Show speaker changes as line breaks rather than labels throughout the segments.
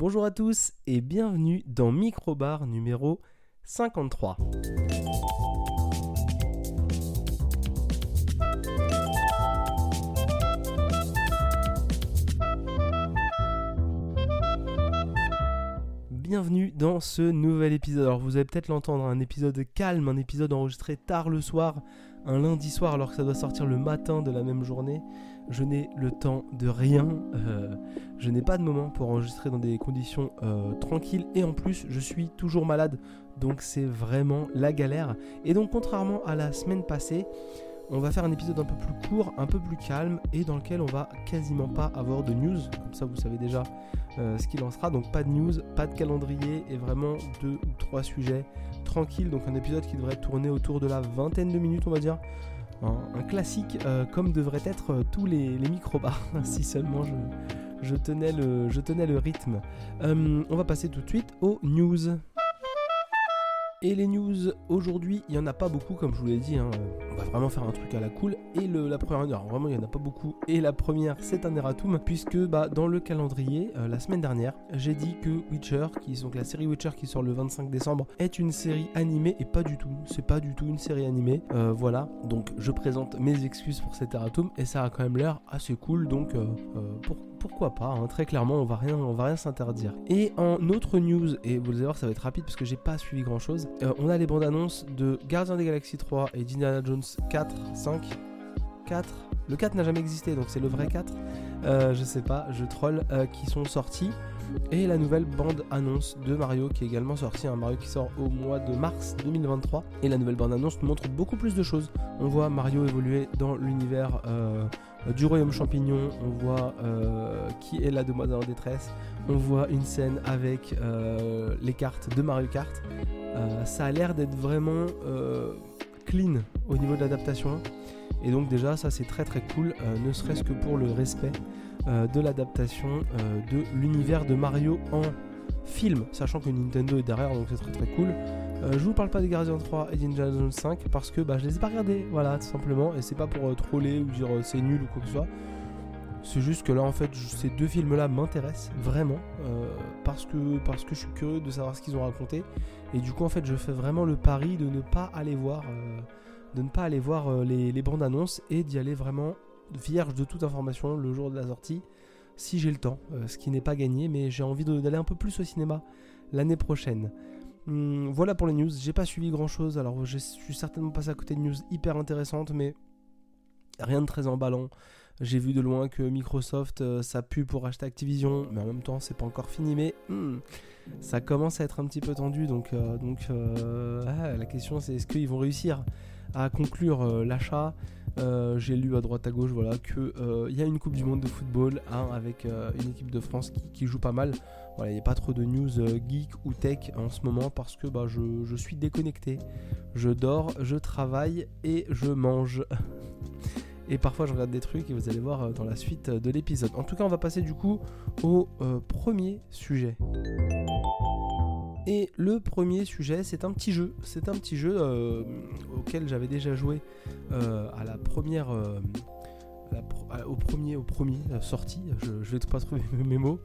Bonjour à tous et bienvenue dans Microbar numéro 53. Bienvenue dans ce nouvel épisode. Alors vous allez peut-être l'entendre, un épisode calme, un épisode enregistré tard le soir, un lundi soir alors que ça doit sortir le matin de la même journée. Je n'ai le temps de rien, euh, je n'ai pas de moment pour enregistrer dans des conditions euh, tranquilles et en plus je suis toujours malade donc c'est vraiment la galère. Et donc contrairement à la semaine passée, on va faire un épisode un peu plus court, un peu plus calme et dans lequel on va quasiment pas avoir de news. Comme ça, vous savez déjà euh, ce qu'il en sera. Donc, pas de news, pas de calendrier et vraiment deux ou trois sujets tranquilles. Donc, un épisode qui devrait tourner autour de la vingtaine de minutes, on va dire. Un, classique euh, comme devraient être euh, tous les, les micro-bars, si seulement je, tenais le, je tenais le rythme. on va passer tout de suite aux news. Et les news aujourd'hui, il n'y en a pas beaucoup comme je vous l'ai dit. Hein. On va vraiment faire un truc à la cool. Et le, la première, vraiment il n'y en a pas beaucoup. Et la première c'est un erratum puisque bah, dans le calendrier, euh, la semaine dernière, j'ai dit que Witcher, qui donc la série Witcher qui sort le 25 décembre, est une série animée et pas du tout. C'est pas du tout une série animée. Euh, voilà. Donc je présente mes excuses pour cet erratum et ça a quand même l'air assez cool. Donc euh, pour pourquoi pas, hein. très clairement, on va rien, va rien s'interdire. Et en autre news, et vous allez voir, ça va être rapide parce que j'ai pas suivi grand chose, euh, on a les bandes annonces de Guardians des Galaxies 3 et d'Indiana Jones 4, 5, 4. Le 4 n'a jamais existé, donc c'est le vrai 4. Euh, je sais pas, je troll, euh, qui sont sortis. Et la nouvelle bande annonce de Mario qui est également sortie, un Mario qui sort au mois de mars 2023. Et la nouvelle bande annonce nous montre beaucoup plus de choses. On voit Mario évoluer dans l'univers euh, du royaume champignon, on voit euh, qui est la demoiselle en détresse, on voit une scène avec euh, les cartes de Mario Kart. ça a l'air d'être vraiment clean au niveau de l'adaptation. Et donc déjà ça c'est très très cool, ne serait-ce que pour le respect de l'adaptation de l'univers de Mario en film, sachant que Nintendo est derrière, donc c'est très très cool. Euh, je vous parle pas des Guardians 3 et d'Indiana Jones 5 parce que bah, je les ai pas regardés, voilà, tout simplement. Et c'est pas pour euh, troller ou dire euh, c'est nul ou quoi que ce soit. C'est juste que là, en fait, ces deux films-là m'intéressent vraiment parce, que, parce que je suis curieux de savoir ce qu'ils ont raconté. Et du coup, en fait, je fais vraiment le pari de ne pas aller voir, de ne pas aller voir les, les bandes annonces et d'y aller vraiment vierge de toute information le jour de la sortie si j'ai le temps, ce qui n'est pas gagné, mais j'ai envie d'aller un peu plus au cinéma l'année prochaine. Hum, voilà pour les news. J'ai pas suivi grand chose. Alors, je suis certainement passé à côté de news hyper intéressantes, mais rien de très emballant. J'ai vu de loin que Microsoft, euh, pour acheter Activision, mais en même temps, c'est pas encore fini. Mais hum, ça commence à être un petit peu tendu. Donc, euh, euh, ah, la question, c'est est-ce qu'ils vont réussir à conclure l'achat? J'ai lu à droite à gauche voilà, qu'il y a une Coupe du Monde de football hein, avec une équipe de France qui joue pas mal. Voilà, il n'y a pas trop de news euh, geek ou tech en ce moment parce que bah, je, suis déconnecté. Je dors, je travaille et je mange. et parfois je regarde des trucs et vous allez voir euh, dans la suite de l'épisode. En tout cas, on va passer du coup au euh, premier sujet. Et le premier sujet, c'est un petit jeu. C'est un petit jeu auquel j'avais déjà joué à la première. au premier, au premier sortie, je, je vais pas trouver mes mots.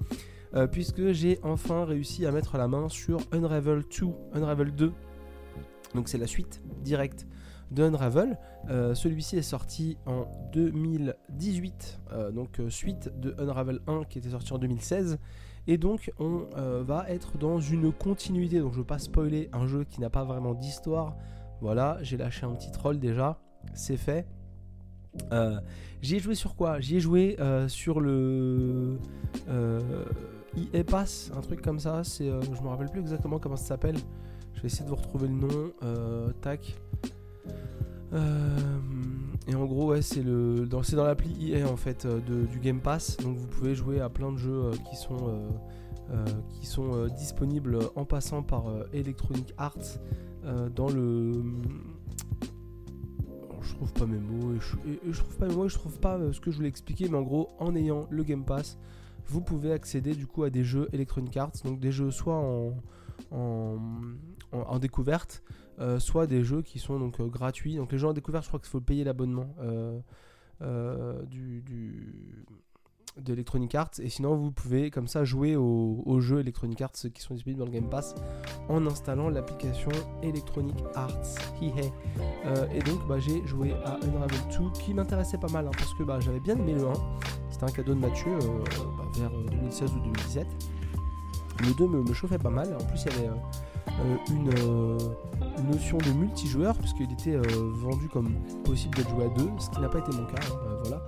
Euh, puisque j'ai enfin réussi à mettre la main sur Unravel 2, Unravel 2. Donc c'est la suite directe d'Unravel. Euh, celui-ci est sorti en 2018, euh, donc suite de Unravel 1 qui était sorti en 2016. Et donc on va être dans une continuité, donc je ne veux pas spoiler un jeu qui n'a pas vraiment d'histoire. Voilà, j'ai lâché un petit troll déjà, c'est fait. J'y ai joué sur quoi? J'y ai joué sur le EA Pass, un truc comme ça. C'est, euh, je me rappelle plus exactement comment ça s'appelle. Je vais essayer de vous retrouver le nom. Euh, tac. Euh, et en gros, ouais, c'est le, dans, c'est dans l'appli EA en fait du Game Pass. Donc vous pouvez jouer à plein de jeux qui sont qui sont disponibles en passant par Electronic Arts dans le je trouve pas mes mots et je, je, trouve pas mes mots et je trouve pas ce que je voulais expliquer mais en gros en ayant le Game Pass vous pouvez accéder du coup à des jeux Electronic Arts, donc des jeux soit en, en, découverte, euh, soit des jeux qui sont donc euh, gratuits. Donc les jeux en découverte, je crois qu'il faut payer l'abonnement euh, du, d'Electronic Arts. Et sinon, vous pouvez comme ça jouer aux, jeux Electronic Arts qui sont disponibles dans le Game Pass en installant l'application Electronic Arts. Et donc, bah, j'ai joué à Unravel 2 qui m'intéressait pas mal hein, parce que bah, j'avais bien aimé le 1. Un cadeau de Mathieu euh, bah, vers 2016 ou 2017. Le 2 me, chauffait pas mal. En plus, il y avait une, notion de multijoueur puisqu'il était vendu comme possible d'être joué à deux, ce qui n'a pas été mon cas. Hein, voilà,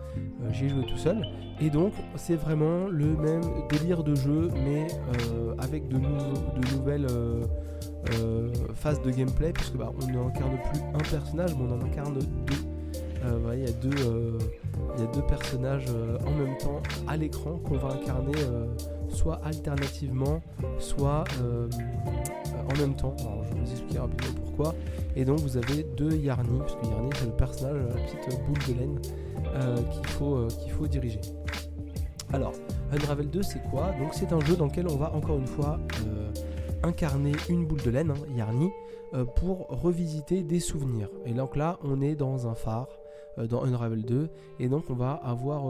j'ai joué tout seul. Et donc, c'est vraiment le même délire de jeu, mais euh, avec de, nouvelles euh, euh, phases de gameplay, puisque bah, on n'incarne plus un personnage, mais on en incarne deux. Il y, a deux, y a deux personnages en même temps à l'écran qu'on va incarner soit alternativement, soit en même temps. Je vais vous expliquer rapidement pourquoi. Et donc, vous avez deux Yarny, puisque Yarny c'est le personnage, la petite boule de laine qu'il faut, diriger. Alors, Unravel 2, c'est quoi? Donc, c'est un jeu dans lequel on va encore une fois euh, incarner une boule de laine, hein, Yarny, euh, pour revisiter des souvenirs. Et donc là, on est dans un phare, euh, dans Unravel 2, et donc on va avoir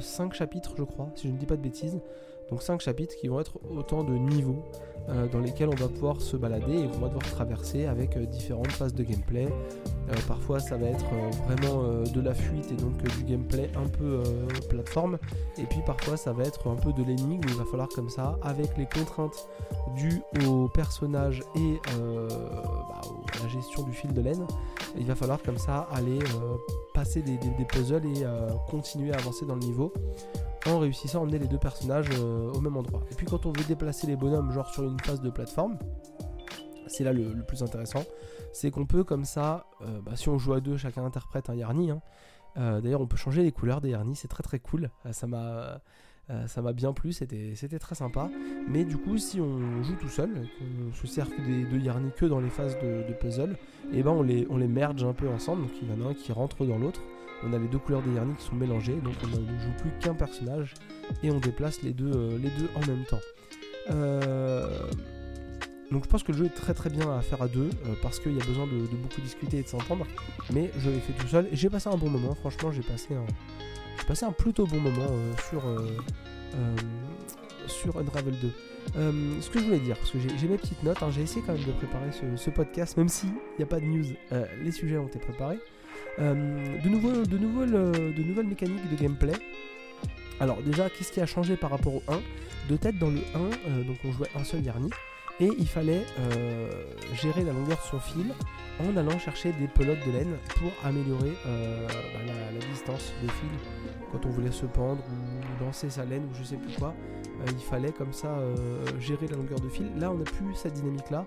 5 chapitres, je crois, si je ne dis pas de bêtises. Donc 5 chapitres qui vont être autant de niveaux euh, dans lesquels on va pouvoir se balader et on va devoir traverser avec euh, différentes phases de gameplay. Euh, parfois ça va être vraiment de la fuite et donc du gameplay un peu plateforme. Et puis parfois ça va être un peu de l'énigme où il va falloir comme ça, avec les contraintes dues au personnage et bah, à la gestion du fil de laine, il va falloir comme ça aller passer des puzzles et continuer à avancer dans le niveau en réussissant à emmener les deux personnages euh, au même endroit. Et puis quand on veut déplacer les bonhommes genre sur une phase de plateforme, c'est là le, plus intéressant, c'est qu'on peut comme ça, euh, bah, si on joue à deux, chacun interprète un Yarny. Hein. Euh, d'ailleurs on peut changer les couleurs des Yarny, c'est très très cool, ça m'a... ça m'a bien plu, c'était, très sympa. Mais du coup, si on joue tout seul, qu'on se sert des deux Yarny que dans les phases de, puzzle, et eh ben on les, on les merge un peu ensemble. Donc il y en a un qui rentre dans l'autre on a les deux couleurs des Yarny qui sont mélangées, donc on ne joue plus qu'un personnage et on déplace les deux, euh, en même temps. Euh, donc je pense que le jeu est très très bien à faire à deux euh, parce qu'il y a besoin de, beaucoup discuter et de s'entendre. Mais je l'ai fait tout seul et j'ai passé un bon moment. Franchement, j'ai passé un, j'ai passé un plutôt bon moment sur, sur Unravel 2. ce que je voulais dire, parce que j'ai mes petites notes, hein, j'ai essayé quand même de préparer ce, ce podcast, même s'il n'y a pas de news, les sujets ont été préparés. Euh, de, nouveau, euh, de nouvelles mécaniques de gameplay. Alors déjà, qu'est-ce qui a changé par rapport au 1 De tête dans le 1, euh, donc on jouait un seul Yarny, et il fallait gérer la longueur de son fil en allant chercher des pelotes de laine pour améliorer bah, la, distance de fil quand on voulait se pendre ou lancer sa laine ou je sais plus quoi. il fallait comme ça gérer la longueur de fil. Là, on n'a plus cette dynamique là.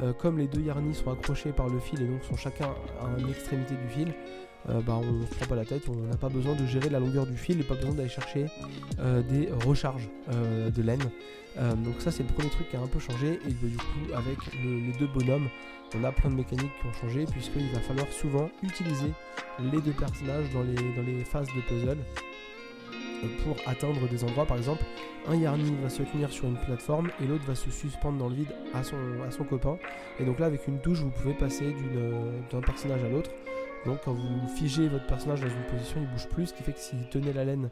Euh, comme les deux yarnis sont accrochés par le fil et donc sont chacun à une extrémité du fil, euh, bah, on ne se prend pas la tête, on n'a pas besoin de gérer la longueur du fil et pas besoin d'aller chercher euh, des recharges de laine. donc ça c'est le premier truc qui a un peu changé et bah, du coup avec les deux bonhommes on a plein de mécaniques qui ont changé puisqu'il va falloir souvent utiliser les deux personnages dans les, phases de puzzle pour atteindre des endroits. Par exemple, un Yarny va se tenir sur une plateforme et l'autre va se suspendre dans le vide à son, à son copain. Et donc là, avec une touche, vous pouvez passer d'un personnage à l'autre. Donc quand vous figez votre personnage dans une position, il bouge plus, ce qui fait que s'il tenait la laine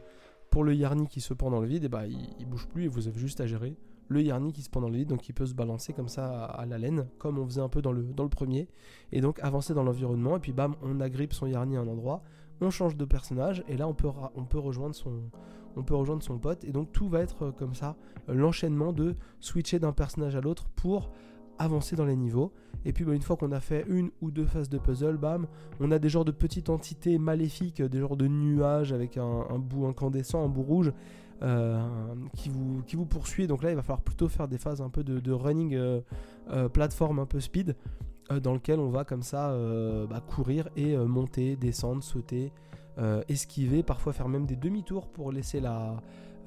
pour le Yarny qui se pend dans le vide, et eh bah, il, il, bouge plus et vous avez juste à gérer le Yarny qui se pend dans le vide, donc il peut se balancer comme ça à, la laine, comme on faisait un peu dans le, dans le premier, et donc avancer dans l'environnement, et puis bam, on agrippe son Yarny à un endroit, on change de personnage et là on peut, on peut rejoindre son on peut rejoindre son pote. Et donc tout va être euh, comme ça euh, l'enchaînement de switcher d'un personnage à l'autre pour avancer dans les niveaux. Et puis bah, une fois qu'on a fait une ou deux phases de puzzle bam on a des genres de petites entités maléfiques des genres de nuages avec un, bout incandescent un bout rouge euh, qui, vous, qui vous poursuit. Donc là il va falloir plutôt faire des phases un peu de, running plateforme un peu speed euh, dans lequel on va comme ça euh, bah, courir et euh, monter, descendre, sauter, esquiver, parfois faire même des demi-tours pour laisser la,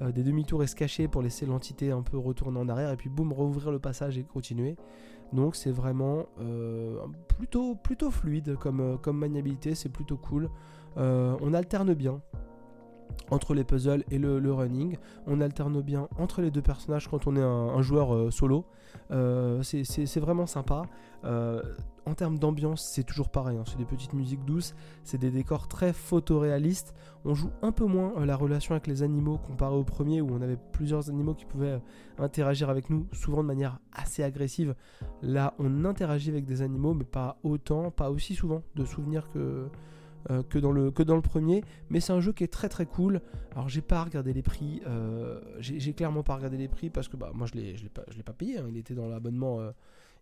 des demi-tours et se cacher pour laisser l'entité un peu retourner en arrière et puis boum rouvrir le passage et continuer. Donc c'est vraiment plutôt, plutôt fluide comme, comme maniabilité, c'est plutôt cool. on alterne bien. entre les puzzles et le, running. On alterne bien entre les deux personnages quand on est un, joueur euh, solo. Euh, c'est vraiment sympa. Euh, en termes d'ambiance, c'est toujours pareil. Hein. C'est des petites musiques douces, c'est des décors très photoréalistes. On joue un peu moins la relation avec les animaux comparé au premier où on avait plusieurs animaux qui pouvaient interagir avec nous, souvent de manière assez agressive. Là, on interagit avec des animaux, mais pas autant, pas aussi souvent de souvenirs que, euh, dans le, premier. Mais c'est un jeu qui est très très cool. Alors j'ai pas regardé les prix. Euh, j'ai clairement pas regardé les prix parce que bah, moi je l'ai pas, pas payé. Hein. Il était dans l'abonnement. Euh,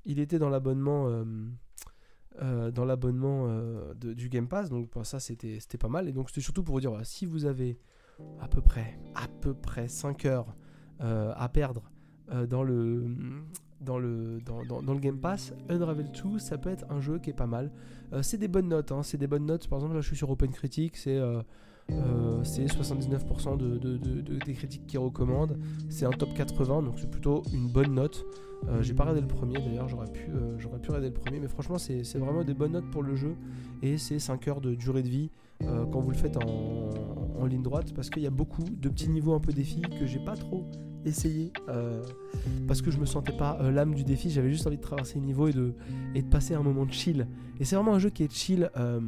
il était dans l'abonnement. dans l'abonnement du Game Pass donc bah, ça c'était pas mal et donc c'était surtout pour vous dire si vous avez à peu près à peu près 5 heures à perdre dans le dans le, dans, le Game Pass, Unravel 2, ça peut être un jeu qui est pas mal. Euh, c'est des bonnes notes, hein, c'est des bonnes notes. Par exemple, là je suis sur Open Critic, c'est euh, euh, 79% de, de, des critiques qui recommandent. C'est un top 80, donc c'est plutôt une bonne note. Euh, j'ai pas regardé le premier d'ailleurs, j'aurais pu, pu regarder le premier, mais franchement, c'est vraiment des bonnes notes pour le jeu. Et c'est 5 heures de durée de vie quand vous le faites en ligne droite, parce qu'il y a beaucoup de petits niveaux un peu défis que j'ai pas trop essayer euh, parce que je me sentais pas euh, l'âme du défi, j'avais juste envie de traverser les niveaux et de, et de passer un moment de chill. Et c'est vraiment un jeu qui est chill euh,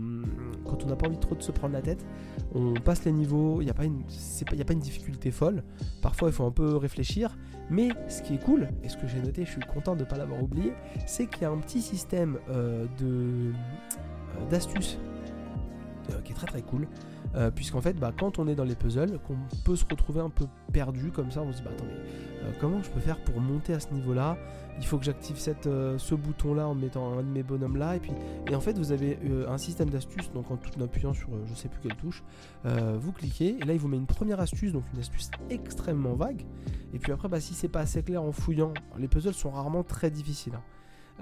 quand on n'a pas envie trop de se prendre la tête. On passe les niveaux, il n'y a, pas une, a pas une difficulté folle. Parfois il faut un peu réfléchir. Mais ce qui est cool, et ce que j'ai noté, je suis content de ne pas l'avoir oublié, c'est qu'il y a un petit système de d'astuces qui est très très cool. Euh, puisqu'en fait, bah, quand on est dans les puzzles, qu'on peut se retrouver un peu perdu comme ça, on se dit, bah attendez, euh, comment je peux faire pour monter à ce niveau-là? Il faut que j'active euh, ce bouton-là en mettant un de mes bonhommes là, et puis, en fait, vous avez un système d'astuces, donc en tout appuyant sur je sais plus quelle touche, vous cliquez, et là, il vous met une première astuce, donc une astuce extrêmement vague, et puis après, bah, si c'est pas assez clair en fouillant, les puzzles sont rarement très difficiles. Hein.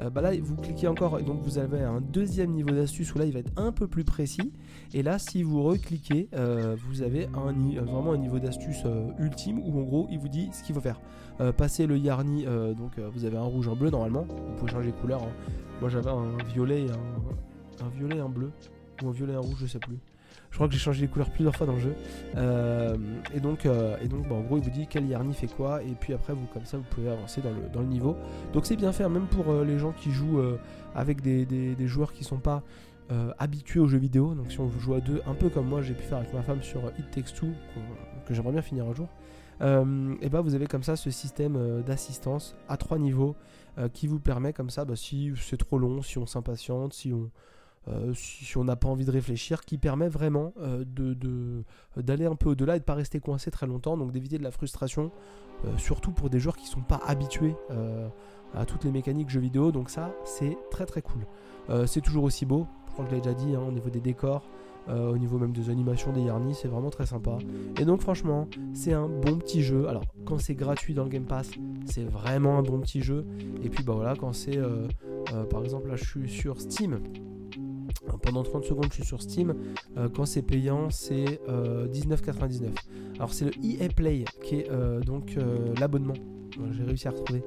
Euh, bah là vous cliquez encore et donc vous avez un deuxième niveau d'astuce où là il va être un peu plus précis. Et là si vous recliquez euh, vous avez un, vraiment un niveau d'astuce euh, ultime où en gros il vous dit ce qu'il faut faire. Passer le yarny donc vous avez un rouge un bleu normalement. Vous pouvez changer de couleur hein. moi j'avais un violet et un, un violet et un bleu. Ou un violet et un rouge je sais plus je crois que j'ai changé les couleurs plusieurs fois dans le jeu. Euh, et donc, euh, et donc bah, en gros, il vous dit quel Yarny fait quoi. Et puis après, vous comme ça, vous pouvez avancer dans le, dans le niveau. Donc c'est bien fait, même pour euh, les gens qui jouent avec des, des, joueurs qui sont pas habitués aux jeux vidéo. Donc si on joue à deux, un peu comme moi, j'ai pu faire avec ma femme sur It Takes Two, que j'aimerais bien finir un jour. et bah vous avez comme ça ce système d'assistance à trois niveaux qui vous permet comme ça, bah, si c'est trop long, si on s'impatiente, si on euh, si on n'a pas envie de réfléchir, qui permet vraiment euh, d'aller un peu au-delà et de ne pas rester coincé très longtemps, donc d'éviter de la frustration, euh, surtout pour des joueurs qui ne sont pas habitués à toutes les mécaniques jeux vidéo, donc ça c'est très très cool. c'est toujours aussi beau, je crois que je l'ai déjà dit, hein, au niveau des décors, au niveau même des animations des Yarny, c'est vraiment très sympa. Et donc franchement, c'est un bon petit jeu. Alors quand c'est gratuit dans le Game Pass, c'est vraiment un bon petit jeu. Et puis bah voilà, quand c'est par exemple là je suis sur Steam, pendant 30 secondes, je suis sur Steam. Euh, quand c'est payant, c'est 19,99. Euh, Alors, c'est le EA Play qui est euh, donc l'abonnement. J'ai réussi à retrouver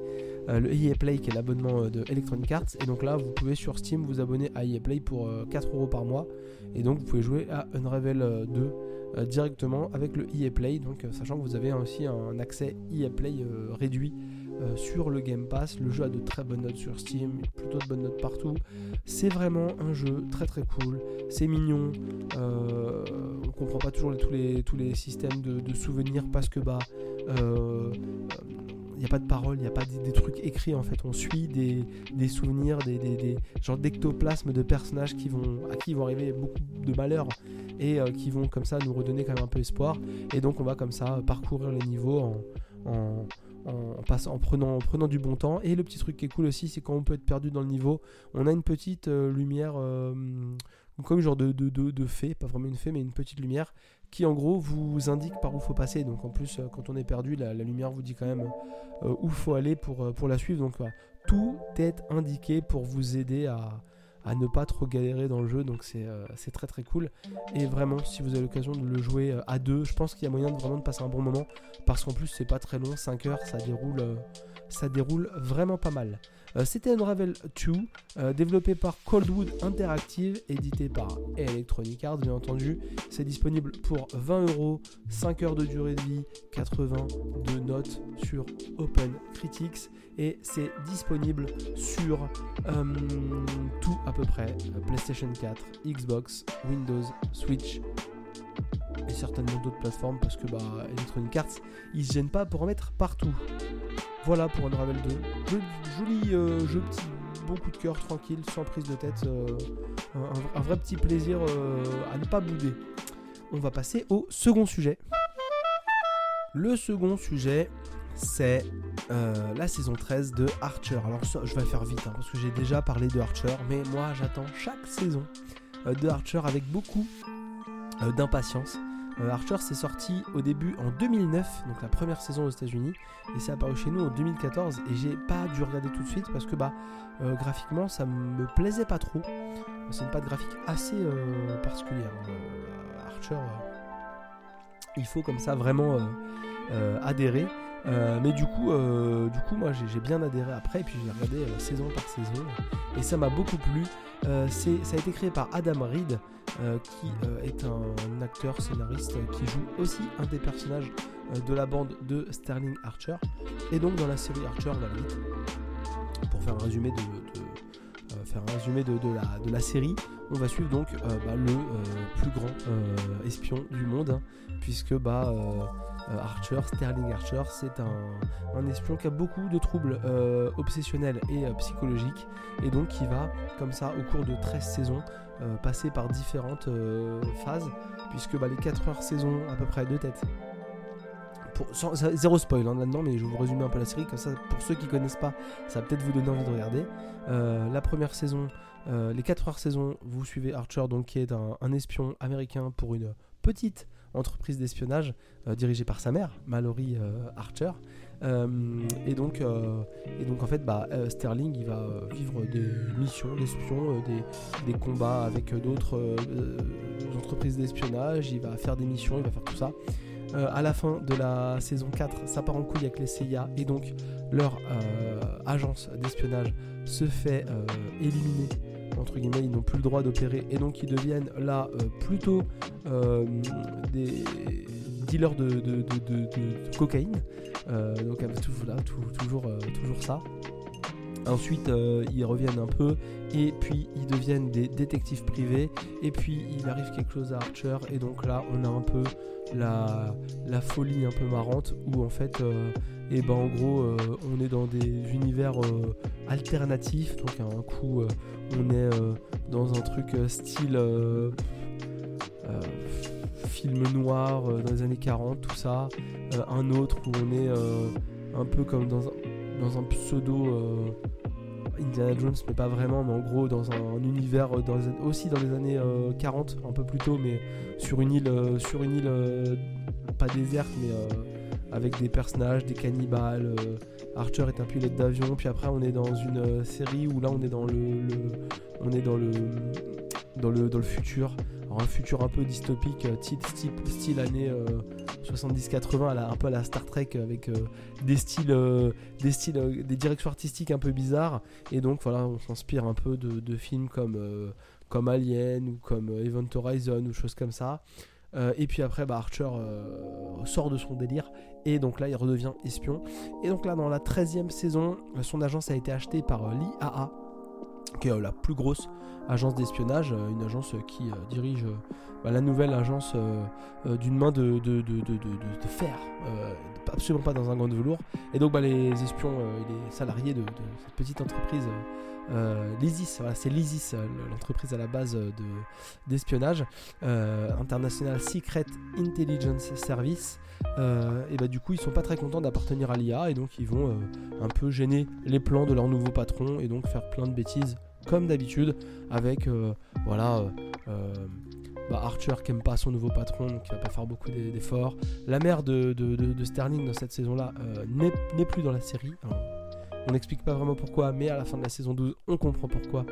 le EA Play qui est l'abonnement de Electronic Arts. Et donc là, vous pouvez sur Steam vous abonner à EA Play pour 4 euros par mois. Et donc, vous pouvez jouer à Unravel 2 directement avec le EA Play. Donc, sachant que vous avez aussi un accès EA Play réduit euh, sur le Game Pass. Le jeu a de très bonnes notes sur Steam, plutôt de bonnes notes partout. C'est vraiment un jeu très très cool. C'est mignon. Euh, on comprend pas toujours tous, les, tous les systèmes de, souvenirs parce que bah il euh, n'y a pas de paroles, il n'y a pas des, trucs écrits en fait. On suit des, des souvenirs, des, des, genres d'ectoplasmes de personnages qui vont, à qui vont arriver beaucoup de malheurs et qui vont comme ça nous redonner quand même un peu espoir. Et donc on va comme ça parcourir les niveaux en, en, prenant, en prenant du bon temps. Et le petit truc qui est cool aussi, c'est quand on peut être perdu dans le niveau, on a une petite euh, lumière, euh, comme genre de, de, de, fée, pas vraiment une fée, mais une petite lumière qui en gros vous indique par où faut passer. Donc en plus, euh, quand on est perdu, la, lumière vous dit quand même où faut aller pour, pour la suivre. Donc tout est indiqué pour vous aider à, à ne pas trop galérer dans le jeu, donc euh, c'est très très cool. Et vraiment, si vous avez l'occasion de le jouer euh, à deux, je pense qu'il y a moyen de vraiment de passer un bon moment, parce qu'en plus c'est pas très long, 5 heures, ça déroule, euh, ça déroule vraiment pas mal. Euh, C'était Unravel 2, euh, développé par Coldwood Interactive, édité par Electronic Arts, bien entendu. C'est disponible pour 20 euros, 5 heures de durée de vie, 82 notes sur Open Critics. Et c'est disponible sur euh, tout à peu près PlayStation 4, Xbox, Windows, Switch et certainement d'autres plateformes parce que bah, Electronic Arts ils se gênent pas pour en mettre partout. Voilà pour Unravel 2. Joli, euh, jeu, petit, bon coup de cœur, tranquille, sans prise de tête. euh, un, vrai petit plaisir euh, à ne pas bouder. On va passer au second sujet. Le second sujet, c'est la saison 13 de Archer. Alors je vais faire vite hein, parce que j'ai déjà parlé de Archer, mais moi j'attends chaque saison de Archer avec beaucoup d'impatience. Euh, Archer s'est sorti au début en 2009, donc la première saison aux États-Unis, et c'est apparu chez nous en 2014. Et j'ai pas dû regarder tout de suite parce que bah euh, graphiquement ça me plaisait pas trop. C'est une patte graphique assez euh, particulière. Euh, Archer, euh, il faut comme ça vraiment euh, euh, adhérer. Euh, mais du coup, euh, du coup, moi j'ai bien adhéré après, et puis j'ai regardé euh, saison par saison, et ça m'a beaucoup plu. Euh, ça a été créé par Adam Reed, qui est un, acteur scénariste qui joue aussi un des personnages de la bande de Sterling Archer, et donc dans la série Archer, on pour faire un résumé de, faire un résumé de, la, série, on va suivre donc bah, le plus grand espion du monde, hein, puisque bah Archer, Sterling Archer, c'est un, espion qui a beaucoup de troubles euh, obsessionnels et euh, psychologiques, et donc qui va, comme ça, au cours de 13 saisons, euh, passer par différentes euh, phases, puisque bah, les 4 heures saison, à peu près sans- ça- zéro spoil hein, là-dedans, mais je vais vous résumer un peu la série, comme ça, pour ceux qui connaissent pas, ça va peut-être vous donner envie de regarder. Euh, la première saison, euh, les 4 heures saison, vous suivez Archer, donc qui est un espion américain pour une petite entreprise d'espionnage euh, dirigée par sa mère, Mallory euh, Archer. Euh, et donc, et donc en fait, bah, Sterling, il va vivre des missions d'espion, des, des combats avec d'autres entreprises d'espionnage. Il va faire des missions, il va faire tout ça. Euh, à la fin de la saison 4, ça part en couille avec les CIA et donc leur agence d'espionnage se fait euh, éliminer. Entre guillemets, ils n'ont plus le droit d'opérer et donc ils deviennent là euh, plutôt euh, des dealers de, cocaïne. Euh, donc avec tout, voilà, tout- toujours, toujours ça. Ensuite, euh, ils reviennent un peu et puis ils deviennent des détectives privés. Et puis il arrive quelque chose à Archer et donc là on a un peu la, folie un peu marrante où en fait, euh, et ben en gros, euh, on est dans des univers alternatifs. Donc à un coup, on est dans un truc style film noir dans les années 40, tout ça. Un autre où on est un peu comme dans un, pseudo Indiana Jones, mais pas vraiment, mais en gros dans un, un univers euh, aussi dans les années euh, 40, un peu plus tôt, mais sur une île, euh, sur une île euh, pas déserte, mais euh, avec des personnages, des cannibales. euh, Archer est un pilote d'avion, puis après on est dans une euh, série où là on est dans le, on est dans le dans le dans le futur. Un futur un peu dystopique, euh, type- style année euh, 70-80, à un peu à la Star Trek avec euh, des styles, euh, des styles, euh, des directions artistiques un peu bizarres. Et donc voilà, on s'inspire un peu de, films comme Alien ou comme Event Horizon ou choses comme ça. Et puis après, bah, Archer sort de son délire et donc là, il redevient espion. Et donc là, dans la 13e saison, son agence a été achetée par l'IAA, qui est la plus grosse agence d'espionnage, euh, une agence qui euh, dirige euh, bah, la nouvelle agence d'une main de, fer, absolument pas dans un gant de velours. Et donc bah, les espions et les salariés de, cette petite entreprise, euh, l'ISIS, c'est l'ISIS, l'entreprise à la base de- d'espionnage, International Secret Intelligence Service. et bah du coup ils sont pas très contents d'appartenir à l'IA et donc ils vont un peu gêner les plans de leur nouveau patron et donc faire plein de bêtises comme d'habitude avec euh, voilà euh, euh, bah, Archer qui aime pas son nouveau patron donc il va pas faire beaucoup d'e- d'efforts. La mère de, Sterling dans cette saison là n'est plus dans la série. On n'explique pas vraiment pourquoi mais à la fin de la saison 12 on comprend pourquoi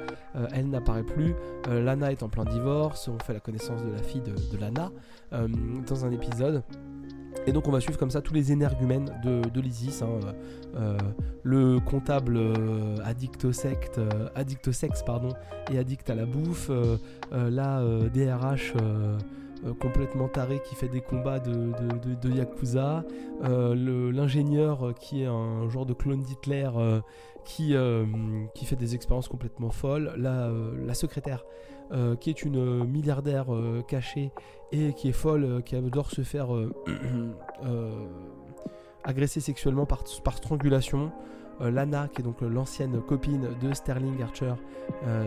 elle n'apparaît plus. Lana est en plein divorce on fait la connaissance de la fille de, Lana. Dans un épisode Et donc on va suivre comme ça tous les énergumènes de, de l'ISIS. hein, euh, le comptable euh, addict au secte, euh, addict au sexe pardon, et addict à la bouffe. euh, DRH complètement taré qui fait des combats de, de, de- Yakuza. L'ingénieur qui est un genre de clone d'Hitler qui, qui fait des expériences complètement folles. La, la secrétaire euh, qui est une euh, milliardaire euh, cachée et qui est folle, qui adore se faire agresser sexuellement par, par strangulation. Lana, qui est donc l'ancienne copine de Sterling Archer,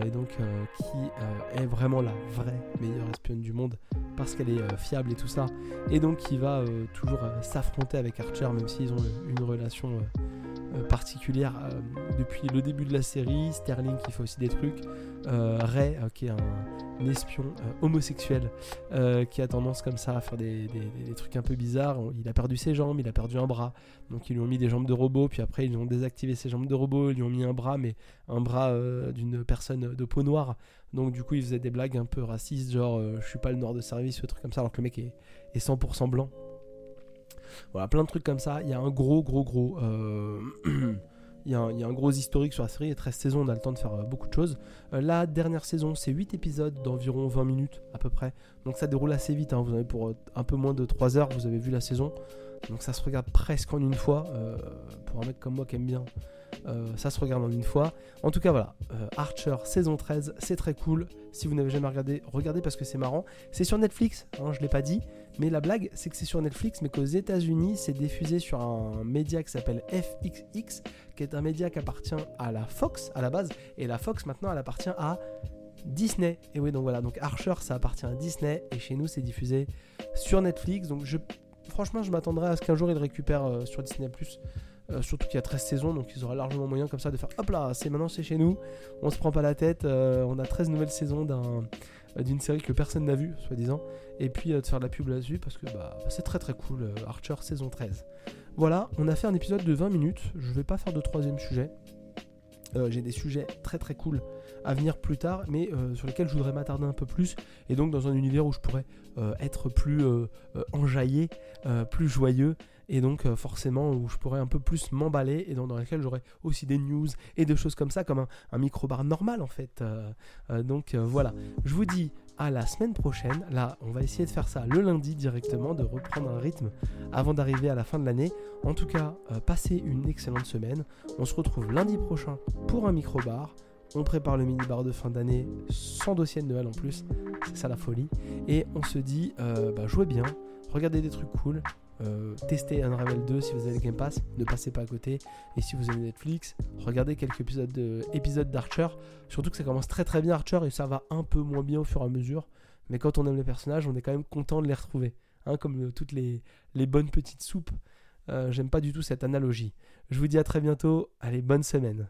et donc qui est vraiment la vraie meilleure espionne du monde parce qu'elle est fiable et tout ça, et donc qui va toujours s'affronter avec Archer, même s'ils ont une relation particulière euh, depuis le début de la série. Sterling qui fait aussi des trucs, euh, Ray euh, qui est un, espion euh, homosexuel euh, qui a tendance comme ça à faire des, trucs un peu bizarres. Il a perdu ses jambes, il a perdu un bras, donc ils lui ont mis des jambes de robot, puis après ils ont désactivé ses jambes de robot, ils lui ont mis un bras, mais un bras euh, d'une personne de peau noire. Donc du coup il faisait des blagues un peu racistes, genre euh, je suis pas le noir de service, ou truc comme ça, alors que le mec est, est 100% blanc. Voilà, plein de trucs comme ça. Il y a un gros, gros, gros. euh, Il y, a un, il y a gros historique sur la série et 13 saisons, on a le temps de faire euh, beaucoup de choses. Euh, la dernière saison, c'est 8 épisodes d'environ 20 minutes à peu près. Donc ça déroule assez vite, hein. vous avez pour un peu moins de 3 heures, vous avez vu la saison. Donc ça se regarde presque en une fois. euh, pour un mec comme moi qui aime bien, euh, ça se regarde en une fois. En tout cas, voilà. euh, Archer saison 13, c'est très cool. Si vous n'avez jamais regardé, regardez parce que c'est marrant. C'est sur Netflix, hein, je l'ai pas dit. Mais la blague, c'est que c'est sur Netflix, mais qu'aux États-Unis, c'est diffusé sur un média qui s'appelle FXX, qui est un média qui appartient à la Fox à la base. Et la Fox, maintenant, elle appartient à Disney. Et oui, donc voilà. Donc Archer, ça appartient à Disney. Et chez nous, c'est diffusé sur Netflix. Donc je, franchement, je m'attendrais à ce qu'un jour, ils le récupèrent euh, sur Disney. Euh, surtout qu'il y a 13 saisons, donc ils auraient largement moyen comme ça de faire hop là, c'est maintenant c'est chez nous, on se prend pas la tête, euh, on a 13 nouvelles saisons d'un, d'une série que personne n'a vue, soi-disant, et puis de faire de la pub là-dessus parce que bah, c'est très très cool, Archer saison 13. Voilà, on a fait un épisode de 20 minutes, je vais pas faire de troisième sujet, j'ai des sujets très très cool à venir plus tard, mais euh, sur lesquels je voudrais m'attarder un peu plus, et donc dans un univers où je pourrais euh, être plus euh, enjaillé, plus joyeux, et donc forcément où je pourrais un peu plus m'emballer, et dans, dans lesquels j'aurais aussi des news et des choses comme ça, comme un, micro-bar normal en fait. Donc voilà, je vous dis à la semaine prochaine. Là, on va essayer de faire ça le lundi directement, de reprendre un rythme avant d'arriver à la fin de l'année. En tout cas, passez une excellente semaine. On se retrouve lundi prochain pour un micro-bar. On prépare le mini-bar de fin d'année sans dossier de Noël en plus. C'est ça la folie. Et on se dit, euh, bah, jouez bien, regardez des trucs cool. euh, testez Unravel 2 si vous avez le Game Pass, ne passez pas à côté. Et si vous avez Netflix, regardez quelques épisodes de- épisodes d'Archer. Surtout que ça commence très très bien Archer et ça va un peu moins bien au fur et à mesure. Mais quand on aime les personnages, on est quand même content de les retrouver. Hein, comme euh, toutes les, les bonnes petites soupes. Euh, J'aime pas du tout cette analogie. Je vous dis à très bientôt. Allez, bonne semaine.